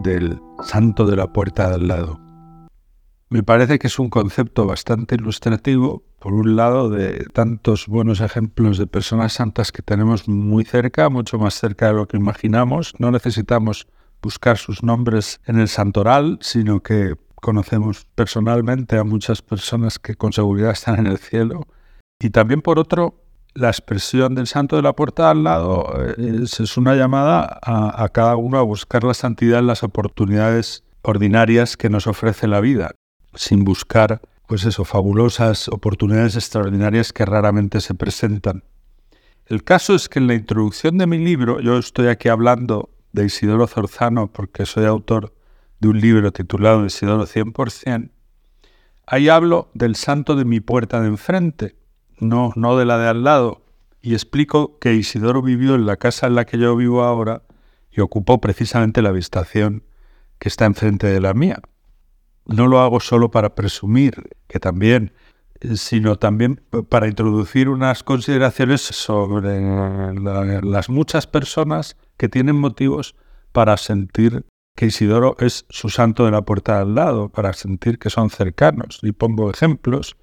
del santo de la puerta de al lado. Me parece que es un concepto bastante ilustrativo, por un lado, de tantos buenos ejemplos de personas santas que tenemos muy cerca, mucho más cerca de lo que imaginamos. No necesitamos buscar sus nombres en el santoral, sino que conocemos personalmente a muchas personas que con seguridad están en el cielo. Y también, por otro, la expresión del santo de la puerta al lado eh, es, una llamada a, cada uno a buscar la santidad en las oportunidades ordinarias que nos ofrece la vida, sin buscar, pues eso, fabulosas oportunidades extraordinarias que raramente se presentan. El caso es que en la introducción de mi libro, yo estoy aquí hablando de Isidoro Zorzano porque soy autor de un libro titulado Isidoro 100%, ahí hablo del santo de mi puerta de enfrente, no, no de la de al lado, y explico que Isidoro vivió en la casa en la que yo vivo ahora y ocupó precisamente la habitación que está enfrente de la mía. No lo hago solo para presumir, que también, sino también para introducir unas consideraciones sobre las muchas personas que tienen motivos para sentir que Isidoro es su santo de la puerta de al lado, para sentir que son cercanos. Y pongo ejemplos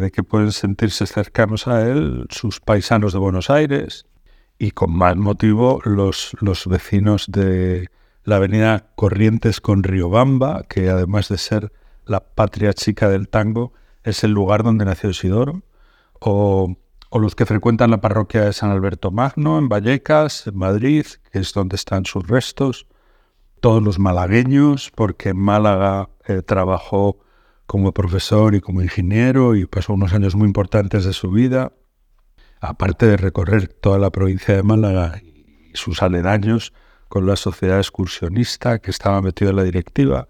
de que pueden sentirse cercanos a él sus paisanos de Buenos Aires y con más motivo los, los vecinos de la avenida Corrientes con Riobamba, que además de ser la patria chica del tango, es el lugar donde nació Isidoro, o, o los que frecuentan la parroquia de San Alberto Magno en Vallecas, en Madrid, que es donde están sus restos, todos los malagueños, porque en Málaga eh, trabajó como profesor y como ingeniero y pasó unos años muy importantes de su vida, aparte de recorrer toda la provincia de Málaga y sus aledaños con la sociedad excursionista que estaba metido en la directiva.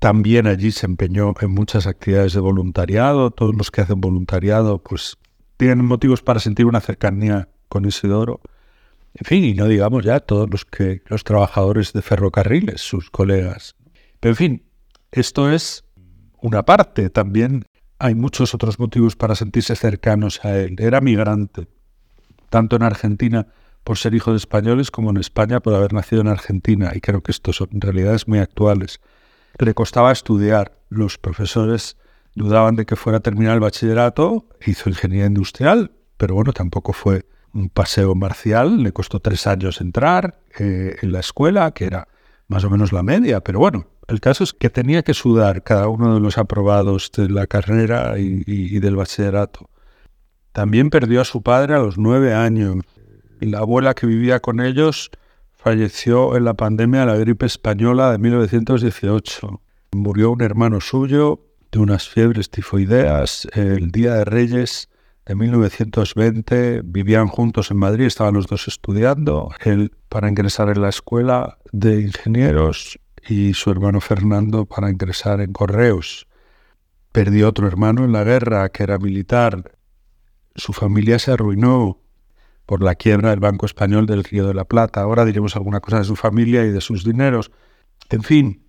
También allí se empeñó en muchas actividades de voluntariado. Todos los que hacen voluntariado pues tienen motivos para sentir una cercanía con Isidoro. En fin, y no digamos ya todos los que los trabajadores de ferrocarriles, sus colegas. Pero en fin, esto es una parte. También hay muchos otros motivos para sentirse cercanos a él. Era migrante, tanto en Argentina por ser hijo de españoles como en España por haber nacido en Argentina. Y creo que estos son realidades muy actuales. Le costaba estudiar. Los profesores dudaban de que fuera a terminar el bachillerato. Hizo ingeniería industrial, pero bueno, tampoco fue un paseo marcial. Le costó tres años entrar eh, en la escuela, que era más o menos la media, pero bueno, el caso es que tenía que sudar cada uno de los aprobados de la carrera y, del bachillerato. También perdió a su padre a los nueve años. Y la abuela que vivía con ellos falleció en la pandemia de la gripe española de 1918. Murió un hermano suyo de unas fiebres tifoideas el Día de Reyes de 1920. Vivían juntos en Madrid, estaban los dos estudiando. Él para ingresar en la escuela de ingenieros y su hermano Fernando para ingresar en correos. Perdió otro hermano en la guerra que era militar. Su familia se arruinó por la quiebra del Banco Español del Río de la Plata. Ahora diremos alguna cosa de su familia y de sus dineros. En fin,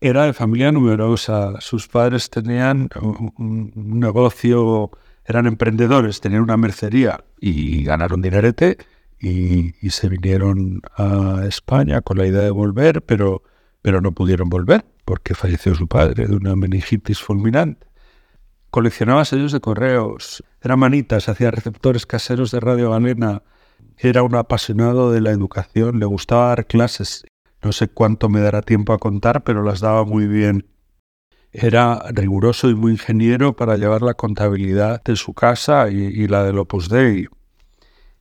era de familia numerosa. Sus padres tenían un, negocio, eran emprendedores, tenían una mercería y ganaron dinerete y, y se vinieron a España con la idea de volver, pero pero no pudieron volver porque falleció su padre de una meningitis fulminante. Coleccionaba sellos de correos, era manitas, hacía receptores caseros de Radio Galena, era un apasionado de la educación, le gustaba dar clases. No sé cuánto me dará tiempo a contar, pero las daba muy bien. Era riguroso y muy ingeniero para llevar la contabilidad de su casa y, y la del Opus Dei.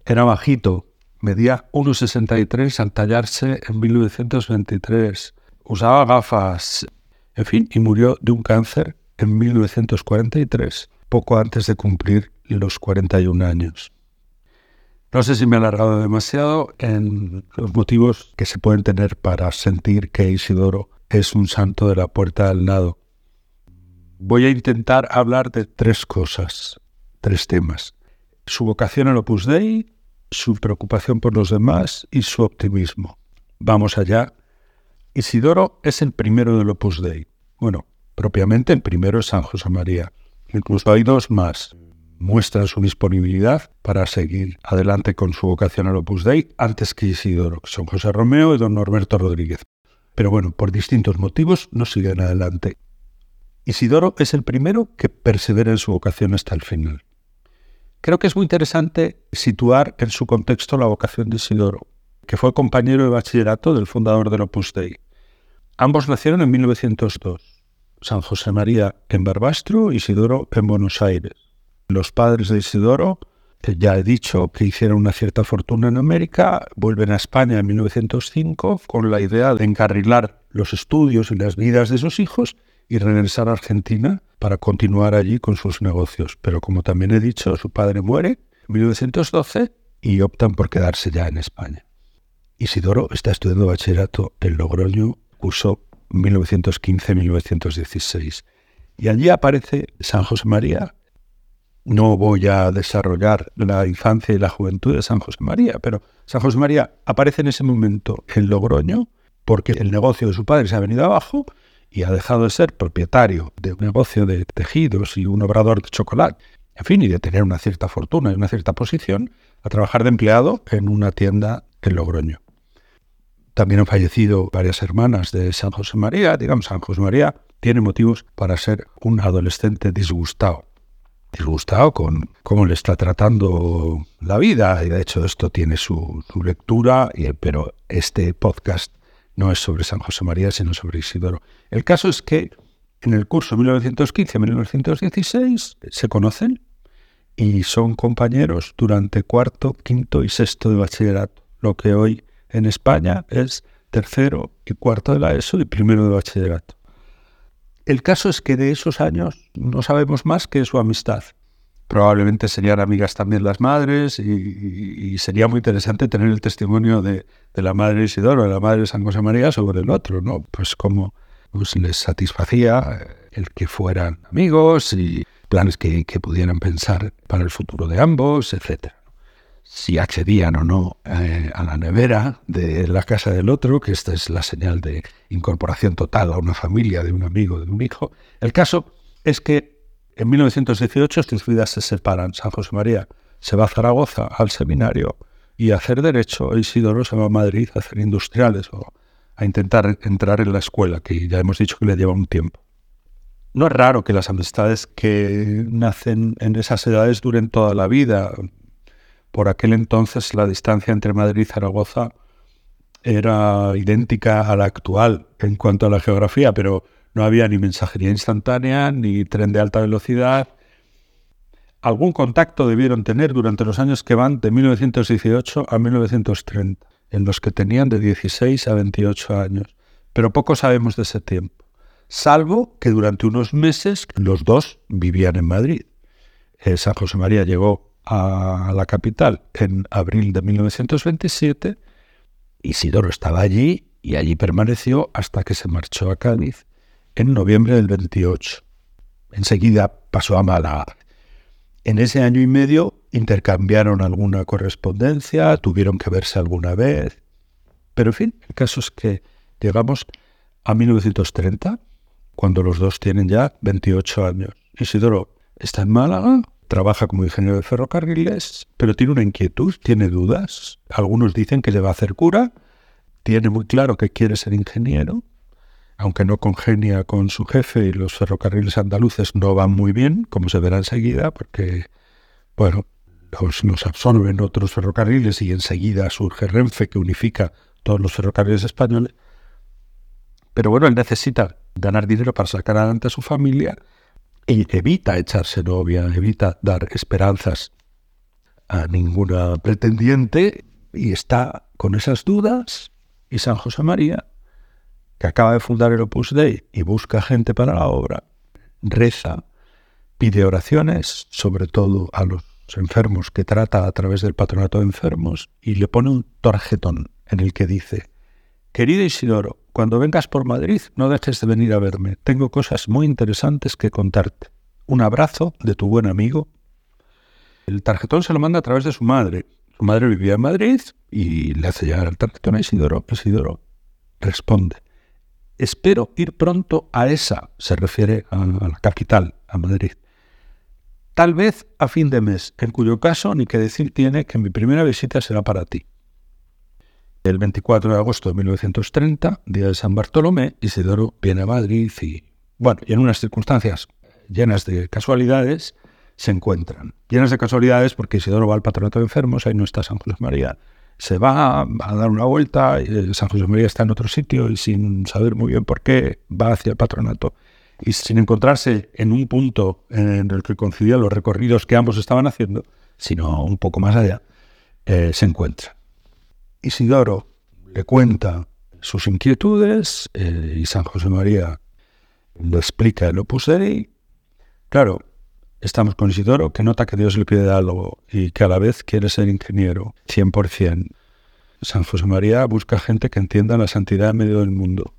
Era bajito, medía 1,63 al tallarse en 1923 usaba gafas, en fin, y murió de un cáncer en 1943, poco antes de cumplir los 41 años. No sé si me he alargado demasiado en los motivos que se pueden tener para sentir que Isidoro es un santo de la puerta del lado. Voy a intentar hablar de tres cosas, tres temas. Su vocación al Opus Dei, su preocupación por los demás y su optimismo. Vamos allá. Isidoro es el primero del Opus Dei. Bueno, propiamente el primero es San José María. Incluso hay dos más. Muestran su disponibilidad para seguir adelante con su vocación al Opus Dei antes que Isidoro, son José Romeo y don Norberto Rodríguez. Pero bueno, por distintos motivos no siguen adelante. Isidoro es el primero que persevera en su vocación hasta el final. Creo que es muy interesante situar en su contexto la vocación de Isidoro, que fue compañero de bachillerato del fundador del Opus Dei. Ambos nacieron en 1902. San José María en Barbastro, Isidoro en Buenos Aires. Los padres de Isidoro ya he dicho que hicieron una cierta fortuna en América, vuelven a España en 1905 con la idea de encarrilar los estudios y las vidas de sus hijos y regresar a Argentina para continuar allí con sus negocios. Pero como también he dicho, su padre muere en 1912 y optan por quedarse ya en España. Isidoro está estudiando bachillerato en Logroño, curso 1915-1916. Y allí aparece San José María no voy a desarrollar la infancia y la juventud de San José María, pero San José María aparece en ese momento en Logroño porque el negocio de su padre se ha venido abajo y ha dejado de ser propietario de un negocio de tejidos y un obrador de chocolate, en fin, y de tener una cierta fortuna y una cierta posición, a trabajar de empleado en una tienda en Logroño. También han fallecido varias hermanas de San José María. Digamos, San José María tiene motivos para ser un adolescente disgustado disgustado con cómo le está tratando la vida. Y de hecho esto tiene su, lectura, pero este podcast no es sobre San José María, sino sobre Isidoro. El caso es que en el curso 1915-1916 se conocen y son compañeros durante cuarto, quinto y sexto de bachillerato, lo que hoy en España es tercero y cuarto de la ESO y primero de bachillerato. El caso es que de esos años no sabemos más que su amistad. Probablemente serían amigas también las madres y, sería muy interesante tener el testimonio de, la madre Isidoro, de la madre de San José María sobre el otro, ¿no? Pues cómo pues, les satisfacía el que fueran amigos y planes que, que pudieran pensar para el futuro de ambos, etcétera si accedían o no eh, a la nevera de la casa del otro, que esta es la señal de incorporación total a una familia, de un amigo, de un hijo. El caso es que en 1918 sus vidas se separan. San José María se va a Zaragoza al seminario y a hacer derecho. Isidoro se va a Madrid a hacer industriales o a intentar entrar en la escuela, que ya hemos dicho que le lleva un tiempo. No es raro que las amistades que nacen en esas edades duren toda la vida. Por aquel entonces la distancia entre Madrid y Zaragoza era idéntica a la actual en cuanto a la geografía, pero no había ni mensajería instantánea, ni tren de alta velocidad. Algún contacto debieron tener durante los años que van de 1918 a 1930, en los que tenían de 16 a 28 años, pero poco sabemos de ese tiempo, salvo que durante unos meses los dos vivían en Madrid. Eh, San José María llegó a la capital en abril de 1927. Isidoro estaba allí y allí permaneció hasta que se marchó a Cádiz en noviembre del 28. Enseguida pasó a Málaga. En ese año y medio intercambiaron alguna correspondencia, tuvieron que verse alguna vez. Pero en fin, el caso es que llegamos a 1930, cuando los dos tienen ya 28 años. Isidoro está en Málaga, trabaja como ingeniero de ferrocarriles, pero tiene una inquietud, tiene dudas. Algunos dicen que le va a hacer cura, tiene muy claro que quiere ser ingeniero, aunque no congenia con su jefe y los ferrocarriles andaluces no van muy bien, como se verá enseguida, porque, bueno, los, absorben otros ferrocarriles y enseguida surge Renfe que unifica todos los ferrocarriles españoles. Pero bueno, él necesita ganar dinero para sacar adelante a su familia y evita echarse novia, evita dar esperanzas a ninguna pretendiente y está con esas dudas y San José María, que acaba de fundar el Opus Dei y busca gente para la obra, reza, pide oraciones, sobre todo a los enfermos que trata a través del patronato de enfermos, y le pone un tarjetón en el que dice, Querido Isidoro, cuando vengas por Madrid, no dejes de venir a verme. Tengo cosas muy interesantes que contarte. Un abrazo de tu buen amigo. El tarjetón se lo manda a través de su madre. Su madre vivía en Madrid y le hace llegar el tarjetón a Isidoro. Isidoro responde. Espero ir pronto a esa, se refiere a, la capital, a Madrid. Tal vez a fin de mes, en cuyo caso ni que decir tiene que mi primera visita será para ti. El 24 de agosto de 1930, día de San Bartolomé, Isidoro viene a Madrid y, bueno, y en unas circunstancias llenas de casualidades, se encuentran. Llenas de casualidades porque Isidoro va al patronato de enfermos, ahí no está San José María. Se va a dar una vuelta, San José María está en otro sitio y sin saber muy bien por qué va hacia el patronato. Y sin encontrarse en un punto en el que coincidían los recorridos que ambos estaban haciendo, sino un poco más allá, eh, se encuentra. Isidoro le cuenta sus inquietudes eh, y San José María le explica el Opus Dei. Claro, estamos con Isidoro que nota que Dios le pide algo y que a la vez quiere ser ingeniero, 100%. San José María busca gente que entienda la santidad en medio del mundo.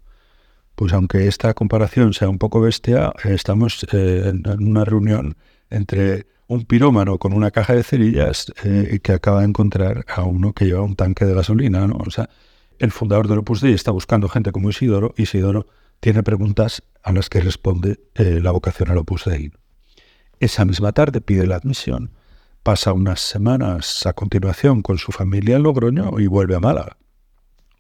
Pues aunque esta comparación sea un poco bestia, estamos eh, en una reunión entre un pirómano con una caja de cerillas eh, que acaba de encontrar a uno que lleva un tanque de gasolina. ¿no? O sea, el fundador del Opus Dei está buscando gente como Isidoro Isidoro tiene preguntas a las que responde eh, la vocación al Opus Dei. Esa misma tarde pide la admisión, pasa unas semanas a continuación con su familia en Logroño y vuelve a Málaga.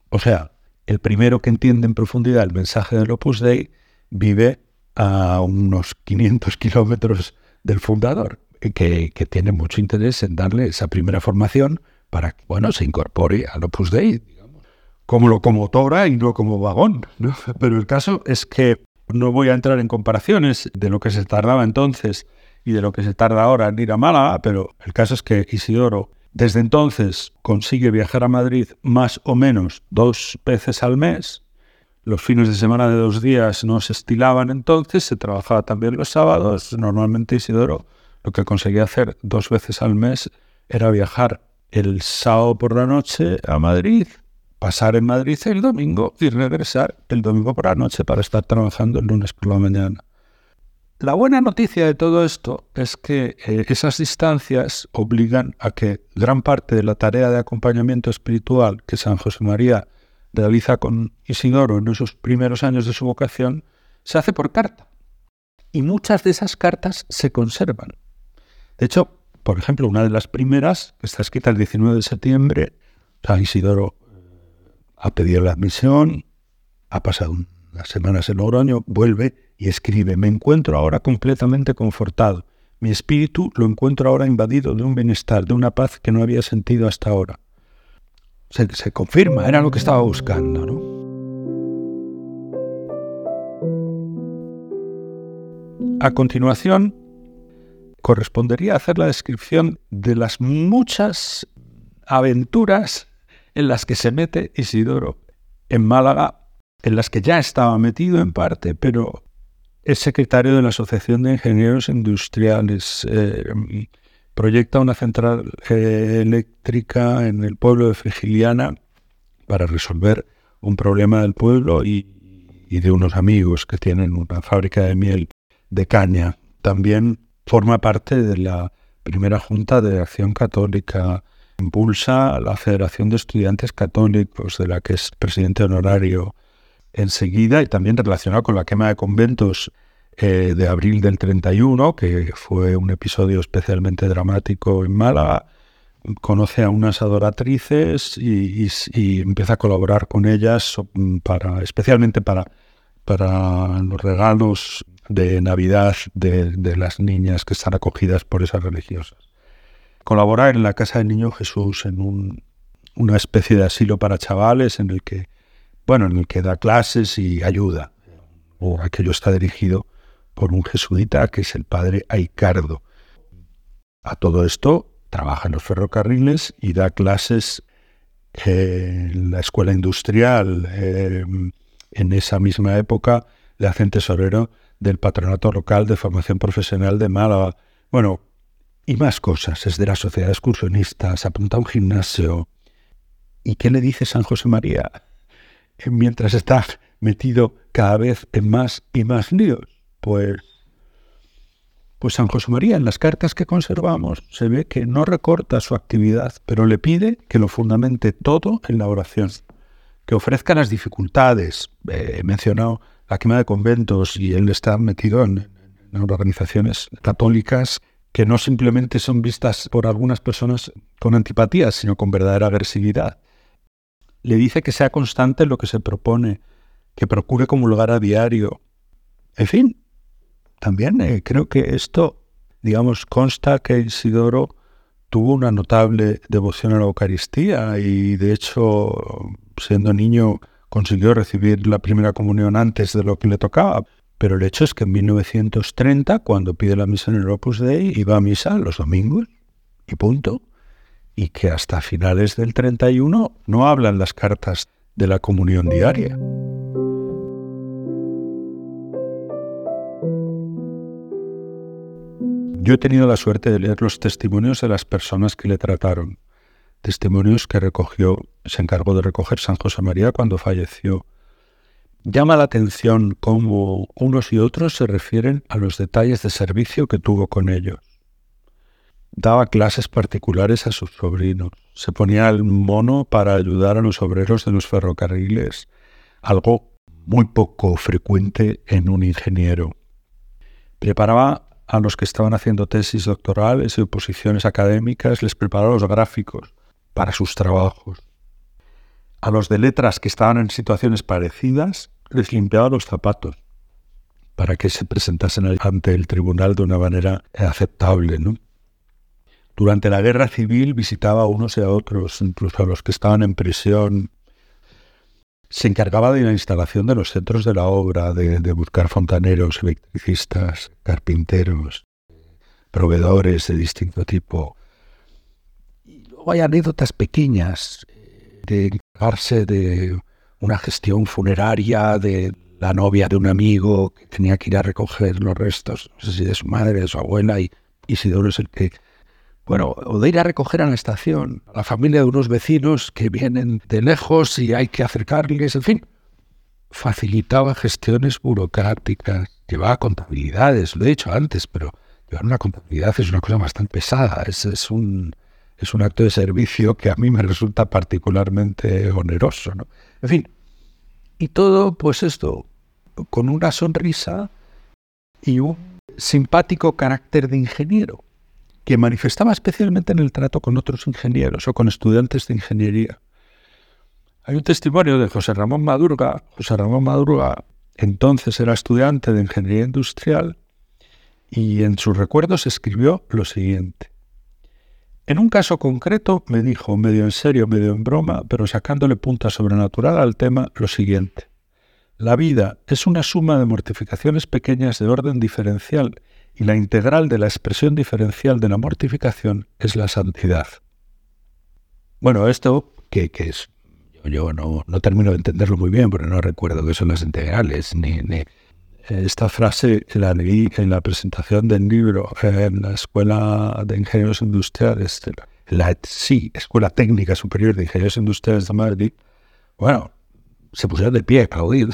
O sea, el primero que entiende en profundidad el mensaje del Opus Dei vive a unos 500 kilómetros del fundador que, tiene mucho interés en darle esa primera formación para que bueno, se incorpore al Opus Dei, digamos, como locomotora y no como vagón. Pero el caso es que no voy a entrar en comparaciones de lo que se tardaba entonces y de lo que se tarda ahora en ir a Málaga, pero el caso es que Isidoro desde entonces consigue viajar a Madrid más o menos dos veces al mes. Los fines de semana de dos días no se estilaban entonces, se trabajaba también los sábados. Normalmente Isidoro lo que conseguía hacer dos veces al mes era viajar el sábado por la noche a Madrid, pasar en Madrid el domingo y regresar el domingo por la noche para estar trabajando el lunes por la mañana. La buena noticia de todo esto es que eh, esas distancias obligan a que gran parte de la tarea de acompañamiento espiritual que San José María realiza con Isidoro en esos primeros años de su vocación se hace por carta. Y muchas de esas cartas se conservan. De hecho, por ejemplo, una de las primeras, que está escrita el 19 de septiembre, San Isidoro eh, ha pedido la admisión, ha pasado unas semanas en Logroño, vuelve y escribe, me encuentro ahora completamente confortado. Mi espíritu lo encuentro ahora invadido de un bienestar, de una paz que no había sentido hasta ahora. Se, se confirma, era lo que estaba buscando, ¿no? A continuación, correspondería hacer la descripción de las muchas aventuras en las que se mete Isidoro en Málaga, en las que ya estaba metido en parte, pero es secretario de la Asociación de Ingenieros Industriales. Eh, proyecta una central eléctrica en el pueblo de Frigiliana para resolver un problema del pueblo y de unos amigos que tienen una fábrica de miel de caña. También forma parte de la primera Junta de Acción Católica, impulsa la Federación de Estudiantes Católicos, de la que es presidente honorario enseguida, y también relacionado con la quema de conventos eh, de abril del 31, que fue un episodio especialmente dramático en Málaga. Conoce a unas adoratrices y, empieza a colaborar con ellas para, especialmente para, para los regalos de Navidad de, las niñas que están acogidas por esas religiosas. Colaborar en la Casa del Niño Jesús, en una especie de asilo para chavales en el que, bueno, en el que da clases y ayuda. O aquello está dirigido por un jesuita que es el padre Aicardo. A todo esto trabaja en los ferrocarriles y da clases en la escuela industrial. Eh, en esa misma época le hacen tesorero del Patronato Local de Formación Profesional de Málaga. Bueno, y más cosas. Es de la Sociedad de Excursionistas, apunta a un gimnasio. ¿Y qué le dice San José María? mientras está metido cada vez en más y más líos. Pues, pues San José María en las cartas que conservamos se ve que no recorta su actividad, pero le pide que lo fundamente todo en la oración, que ofrezca las dificultades. Eh, he mencionado la quema de conventos y él está metido en, organizaciones católicas que no simplemente son vistas por algunas personas con antipatía, sino con verdadera agresividad. Le dice que sea constante lo que se propone, que procure comulgar a diario. En fin, también eh, creo que esto, digamos, consta que Isidoro tuvo una notable devoción a la Eucaristía y de hecho, siendo niño, consiguió recibir la primera comunión antes de lo que le tocaba. Pero el hecho es que en 1930, cuando pide la misa en el Opus Dei, iba a misa los domingos y punto. Y que hasta finales del 31 no hablan las cartas de la comunión diaria. Yo he tenido la suerte de leer los testimonios de las personas que le trataron, testimonios que recogió, se encargó de recoger San José María cuando falleció. Llama la atención cómo unos y otros se refieren a los detalles de servicio que tuvo con ellos. Daba clases particulares a sus sobrinos, se ponía el mono para ayudar a los obreros de los ferrocarriles, algo muy poco frecuente en un ingeniero. Preparaba a los que estaban haciendo tesis doctorales y oposiciones académicas, les preparaba los gráficos para sus trabajos. A los de letras que estaban en situaciones parecidas, les limpiaba los zapatos para que se presentasen ante el tribunal de una manera aceptable. Durante la guerra civil visitaba a unos y a otros, incluso a los que estaban en prisión, se encargaba de la instalación de los centros de la obra, de, buscar fontaneros, electricistas, carpinteros, proveedores de distinto tipo. Luego hay anécdotas pequeñas de encargarse de una gestión funeraria de la novia de un amigo que tenía que ir a recoger los restos, no sé si de su madre, de su abuela, y Isidoro es el que bueno, o de ir a recoger a la estación a la familia de unos vecinos que vienen de lejos y hay que acercarles, en fin. Facilitaba gestiones burocráticas, llevaba contabilidades, lo he dicho antes, pero llevar una contabilidad es una cosa bastante pesada, es, es, un, es un acto de servicio que a mí me resulta particularmente oneroso. ¿no? En fin, y todo, pues esto, con una sonrisa y un simpático carácter de ingeniero que manifestaba especialmente en el trato con otros ingenieros o con estudiantes de ingeniería. Hay un testimonio de José Ramón Madurga. José Ramón Madurga entonces era estudiante de ingeniería industrial y en sus recuerdos escribió lo siguiente. En un caso concreto me dijo, medio en serio, medio en broma, pero sacándole punta sobrenatural al tema, lo siguiente. La vida es una suma de mortificaciones pequeñas de orden diferencial y la integral de la expresión diferencial de la mortificación es la santidad. Bueno, esto que, es, yo, no, termino de entenderlo muy bien porque no recuerdo qué son las integrales, ni, esta frase la leí en la presentación del libro en la Escuela de Ingenieros Industriales, la, sí, Escuela Técnica Superior de Ingenieros Industriales de Madrid. Bueno, se pusieron de pie a oír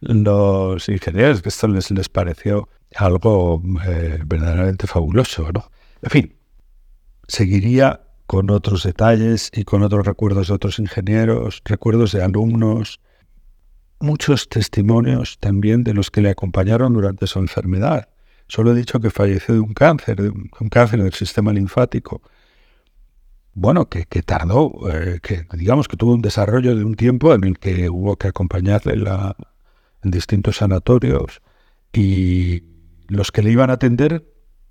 los ingenieros, que esto les, les pareció algo eh, verdaderamente fabuloso, ¿no? En fin, seguiría con otros detalles y con otros recuerdos de otros ingenieros, recuerdos de alumnos, muchos testimonios también de los que le acompañaron durante su enfermedad. Solo he dicho que falleció de un cáncer, de un, cáncer del sistema linfático. Bueno, que, tardó, eh, que digamos que tuvo un desarrollo de un tiempo en el que hubo que acompañarle en distintos sanatorios y los que le iban a atender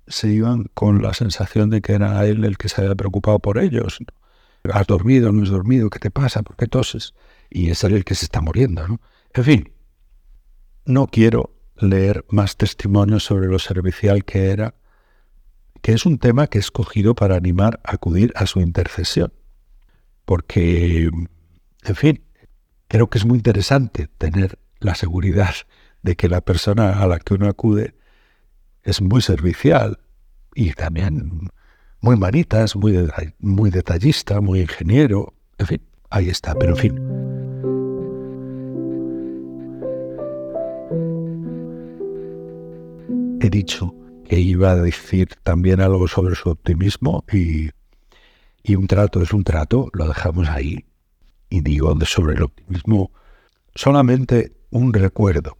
se iban con la sensación de que era él el que se había preocupado por ellos. ¿Has dormido? ¿No has dormido? ¿Qué te pasa? ¿Por qué toses? Y es él el que se está muriendo. ¿no? En fin, no quiero leer más testimonios sobre lo servicial que era, que es un tema que he escogido para animar a acudir a su intercesión. Porque, en fin, creo que es muy interesante tener la seguridad de que la persona a la que uno acude es muy servicial y también muy manitas, muy, muy detallista, muy ingeniero. En fin, ahí está, pero en fin. He dicho que iba a decir también algo sobre su optimismo y, y un trato es un trato, lo dejamos ahí. Y digo sobre el optimismo solamente un recuerdo.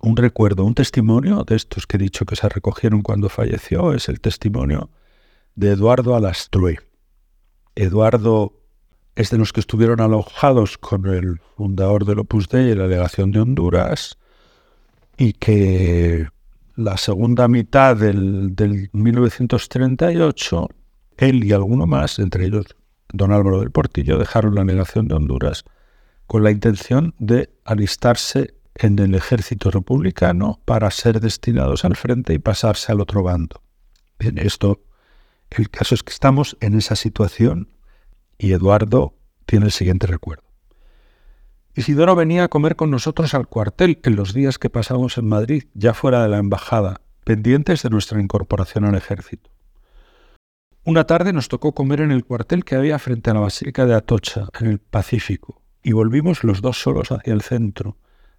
Un recuerdo, un testimonio de estos que he dicho que se recogieron cuando falleció, es el testimonio de Eduardo Alastrue. Eduardo es de los que estuvieron alojados con el fundador del Opus Dei y la delegación de Honduras y que la segunda mitad del, del 1938 él y alguno más, entre ellos don Álvaro del Portillo, dejaron la negación de Honduras con la intención de alistarse en el ejército republicano para ser destinados al frente y pasarse al otro bando. Bien, esto, el caso es que estamos en esa situación y Eduardo tiene el siguiente recuerdo. Isidoro venía a comer con nosotros al cuartel en los días que pasamos en Madrid, ya fuera de la embajada, pendientes de nuestra incorporación al ejército. Una tarde nos tocó comer en el cuartel que había frente a la Basílica de Atocha, en el Pacífico, y volvimos los dos solos hacia el centro,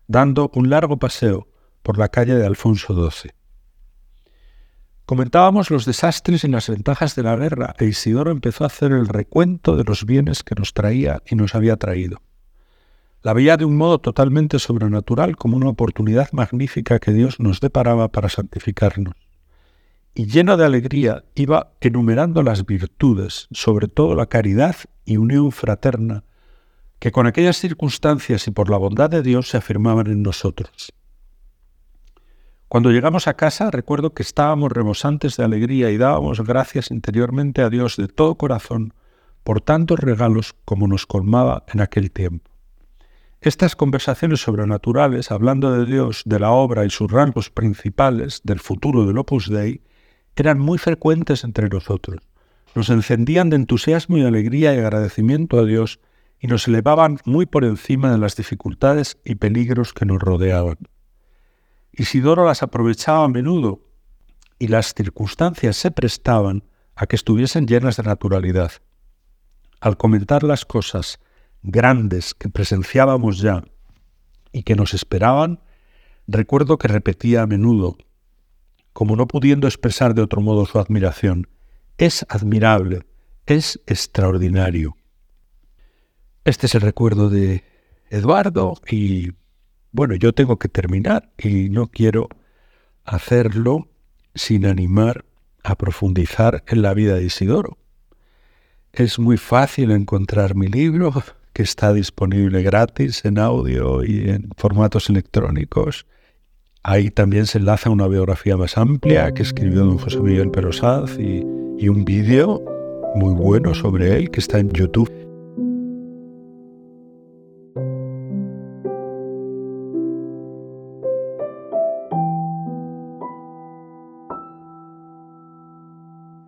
dando un largo paseo por la calle de Alfonso XII. Comentábamos los desastres y las ventajas de la guerra, e Isidoro empezó a hacer el recuento de los bienes que nos traía y nos había traído. La veía de un modo totalmente sobrenatural como una oportunidad magnífica que Dios nos deparaba para santificarnos y lleno de alegría iba enumerando las virtudes, sobre todo la caridad y unión fraterna, que con aquellas circunstancias y por la bondad de Dios se afirmaban en nosotros. Cuando llegamos a casa recuerdo que estábamos rebosantes de alegría y dábamos gracias interiormente a Dios de todo corazón por tantos regalos como nos colmaba en aquel tiempo. Estas conversaciones sobrenaturales, hablando de Dios, de la obra y sus rangos principales, del futuro del Opus Dei, eran muy frecuentes entre nosotros. Nos encendían de entusiasmo y alegría y agradecimiento a Dios y nos elevaban muy por encima de las dificultades y peligros que nos rodeaban. Isidoro las aprovechaba a menudo y las circunstancias se prestaban a que estuviesen llenas de naturalidad. Al comentar las cosas grandes que presenciábamos ya y que nos esperaban, recuerdo que repetía a menudo, como no pudiendo expresar de otro modo su admiración. Es admirable, es extraordinario. Este es el recuerdo de Eduardo y bueno, yo tengo que terminar y no quiero hacerlo sin animar a profundizar en la vida de Isidoro. Es muy fácil encontrar mi libro, que está disponible gratis en audio y en formatos electrónicos Ahí también se enlaza una biografía más amplia que escribió don José Miguel Perosaz y, y un vídeo muy bueno sobre él que está en YouTube.